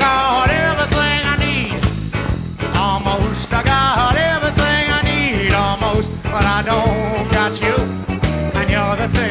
Got everything I need. Almost. I got everything I need. Almost. But I don't got you. And you're the thing